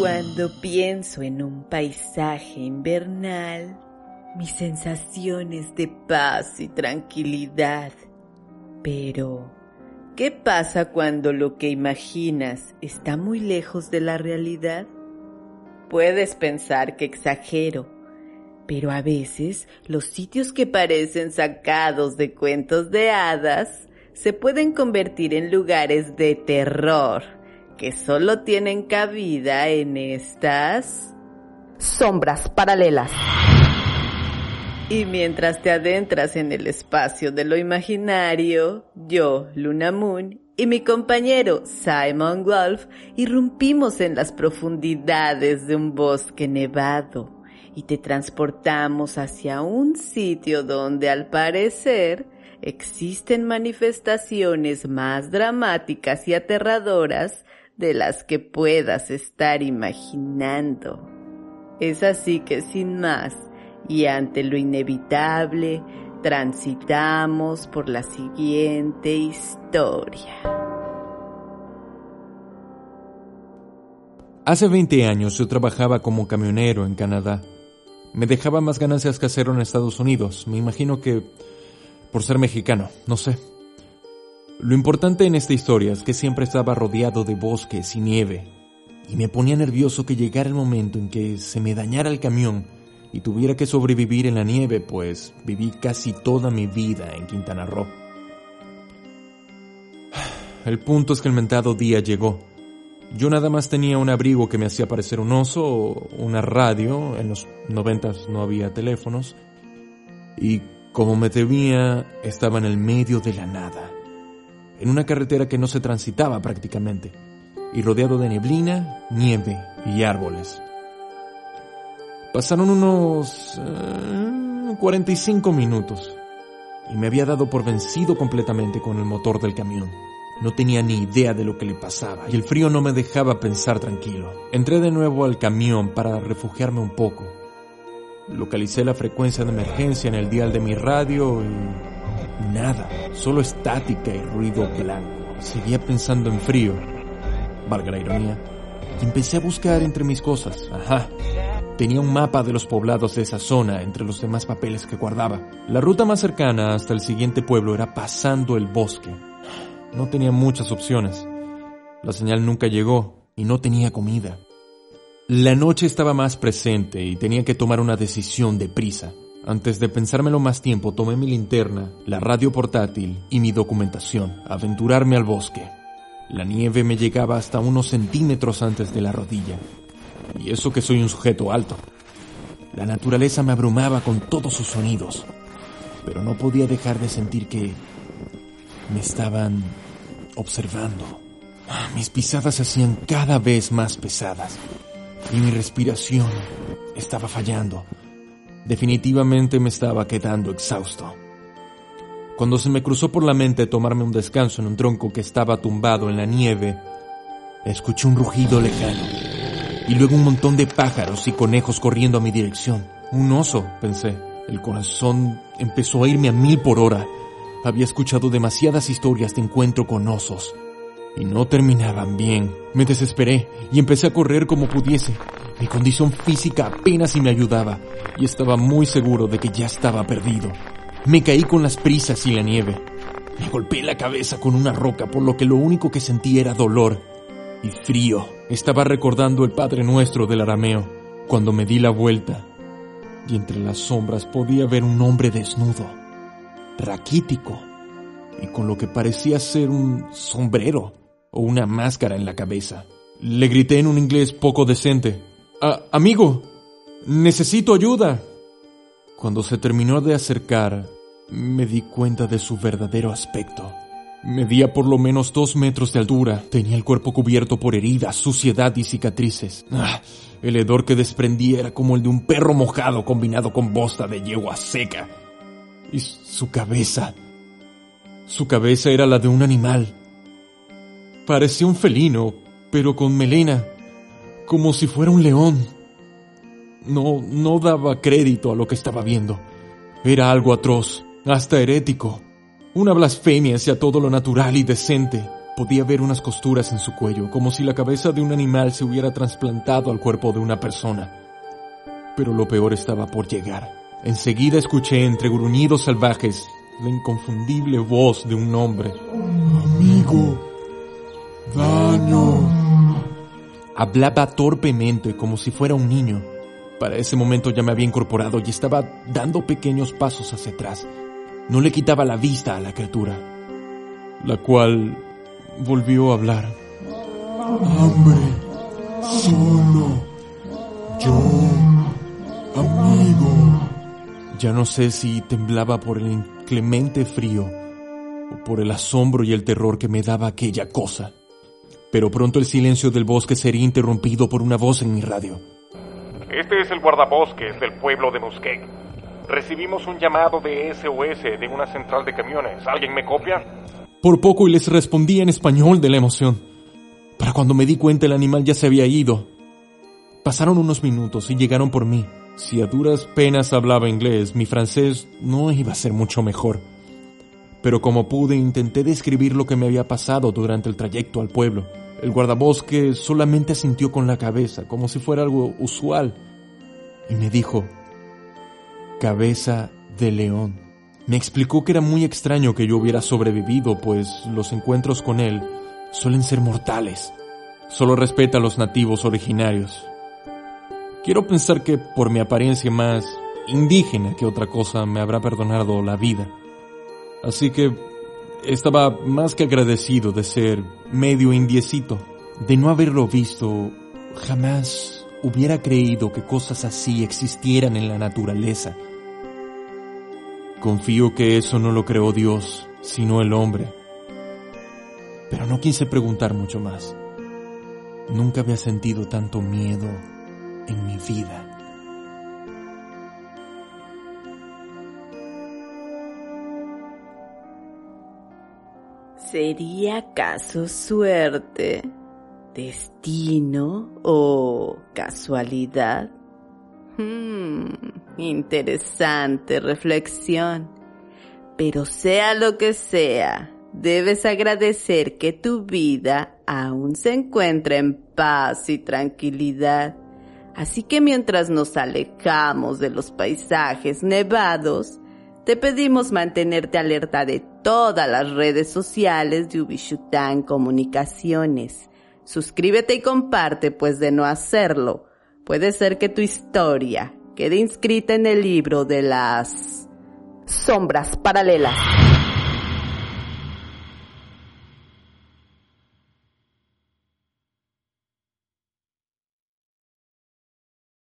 Cuando pienso en un paisaje invernal, mis sensaciones de paz y tranquilidad. Pero, ¿qué pasa cuando lo que imaginas está muy lejos de la realidad? Puedes pensar que exagero, pero a veces los sitios que parecen sacados de cuentos de hadas se pueden convertir en lugares de terror que solo tienen cabida en estas sombras paralelas. Y mientras te adentras en el espacio de lo imaginario, yo, Luna Moon, y mi compañero Simon Wolf irrumpimos en las profundidades de un bosque nevado y te transportamos hacia un sitio donde al parecer existen manifestaciones más dramáticas y aterradoras de las que puedas estar imaginando. Es así que sin más, y ante lo inevitable, transitamos por la siguiente historia. Hace 20 años yo trabajaba como camionero en Canadá. Me dejaba más ganancias que hacerlo en Estados Unidos. Me imagino que por ser mexicano, no sé. Lo importante en esta historia es que siempre estaba rodeado de bosques y nieve, y me ponía nervioso que llegara el momento en que se me dañara el camión y tuviera que sobrevivir en la nieve, pues viví casi toda mi vida en Quintana Roo. El punto es que el mentado día llegó. Yo nada más tenía un abrigo que me hacía parecer un oso, una radio, en los noventas no había teléfonos, y como me temía, estaba en el medio de la nada, en una carretera que no se transitaba prácticamente, y rodeado de neblina, nieve y árboles. Pasaron unos 45 eh, minutos y me había dado por vencido completamente con el motor del camión. No tenía ni idea de lo que le pasaba y el frío no me dejaba pensar tranquilo. Entré de nuevo al camión para refugiarme un poco. Localicé la frecuencia de emergencia en el dial de mi radio y nada, solo estática y ruido blanco. Seguía pensando en frío, valga la ironía, y empecé a buscar entre mis cosas. Ajá, Tenía un mapa de los poblados de esa zona entre los demás papeles que guardaba. La ruta más cercana hasta el siguiente pueblo era pasando el bosque. No tenía muchas opciones. La señal nunca llegó y no tenía comida. La noche estaba más presente y tenía que tomar una decisión deprisa. Antes de pensármelo más tiempo, tomé mi linterna, la radio portátil y mi documentación, aventurarme al bosque. La nieve me llegaba hasta unos centímetros antes de la rodilla y eso que soy un sujeto alto. La naturaleza me abrumaba con todos sus sonidos, pero no podía dejar de sentir que me estaban observando. Mis pisadas se hacían cada vez más pesadas y mi respiración estaba fallando. Definitivamente me estaba quedando exhausto. Cuando se me cruzó por la mente tomarme un descanso en un tronco que estaba tumbado en la nieve, escuché un rugido lejano y luego un montón de pájaros y conejos corriendo a mi dirección. Un oso, pensé. El corazón empezó a irme a mil por hora. Había escuchado demasiadas historias de encuentro con osos. Y no terminaban bien. Me desesperé y empecé a correr como pudiese. Mi condición física apenas si me ayudaba y estaba muy seguro de que ya estaba perdido. Me caí con las prisas y la nieve. Me golpeé la cabeza con una roca por lo que lo único que sentí era dolor y frío. Estaba recordando el Padre Nuestro del arameo cuando me di la vuelta y entre las sombras podía ver un hombre desnudo, raquítico y con lo que parecía ser un sombrero o una máscara en la cabeza. Le grité en un inglés poco decente. Amigo, necesito ayuda. Cuando se terminó de acercar, me di cuenta de su verdadero aspecto. Medía por lo menos dos metros de altura. Tenía el cuerpo cubierto por heridas, suciedad y cicatrices. Ah, el hedor que desprendía era como el de un perro mojado combinado con bosta de yegua seca. Y su cabeza. Su cabeza era la de un animal. Parecía un felino, pero con melena, como si fuera un león. No, no daba crédito a lo que estaba viendo. Era algo atroz, hasta herético. Una blasfemia hacia todo lo natural y decente. Podía ver unas costuras en su cuello, como si la cabeza de un animal se hubiera trasplantado al cuerpo de una persona. Pero lo peor estaba por llegar. Enseguida escuché entre gruñidos salvajes la inconfundible voz de un hombre. Amigo, daño. Hablaba torpemente como si fuera un niño. Para ese momento ya me había incorporado y estaba dando pequeños pasos hacia atrás. No le quitaba la vista a la criatura, la cual volvió a hablar. Hambre, solo, yo, amigo. Ya no sé si temblaba por el inclemente frío o por el asombro y el terror que me daba aquella cosa. Pero pronto el silencio del bosque sería interrumpido por una voz en mi radio. Este es el guardabosques del pueblo de Musquet. Recibimos un llamado de SOS de una central de camiones. ¿Alguien me copia? Por poco y les respondí en español de la emoción. Para cuando me di cuenta el animal ya se había ido. Pasaron unos minutos y llegaron por mí. Si a duras penas hablaba inglés, mi francés no iba a ser mucho mejor. Pero como pude intenté describir lo que me había pasado durante el trayecto al pueblo. El guardabosque solamente asintió con la cabeza, como si fuera algo usual, y me dijo, cabeza de león. Me explicó que era muy extraño que yo hubiera sobrevivido, pues los encuentros con él suelen ser mortales. Solo respeta a los nativos originarios. Quiero pensar que por mi apariencia más indígena que otra cosa me habrá perdonado la vida. Así que estaba más que agradecido de ser medio indiecito, de no haberlo visto. Jamás hubiera creído que cosas así existieran en la naturaleza. Confío que eso no lo creó Dios, sino el hombre. Pero no quise preguntar mucho más. Nunca había sentido tanto miedo en mi vida. ¿Sería acaso suerte, destino o casualidad? Hmm, interesante reflexión. Pero sea lo que sea, debes agradecer que tu vida aún se encuentra en paz y tranquilidad. Así que mientras nos alejamos de los paisajes nevados, te pedimos mantenerte alerta de todas las redes sociales de Ubishutan Comunicaciones. Suscríbete y comparte, pues de no hacerlo, puede ser que tu historia quede inscrita en el libro de las sombras paralelas.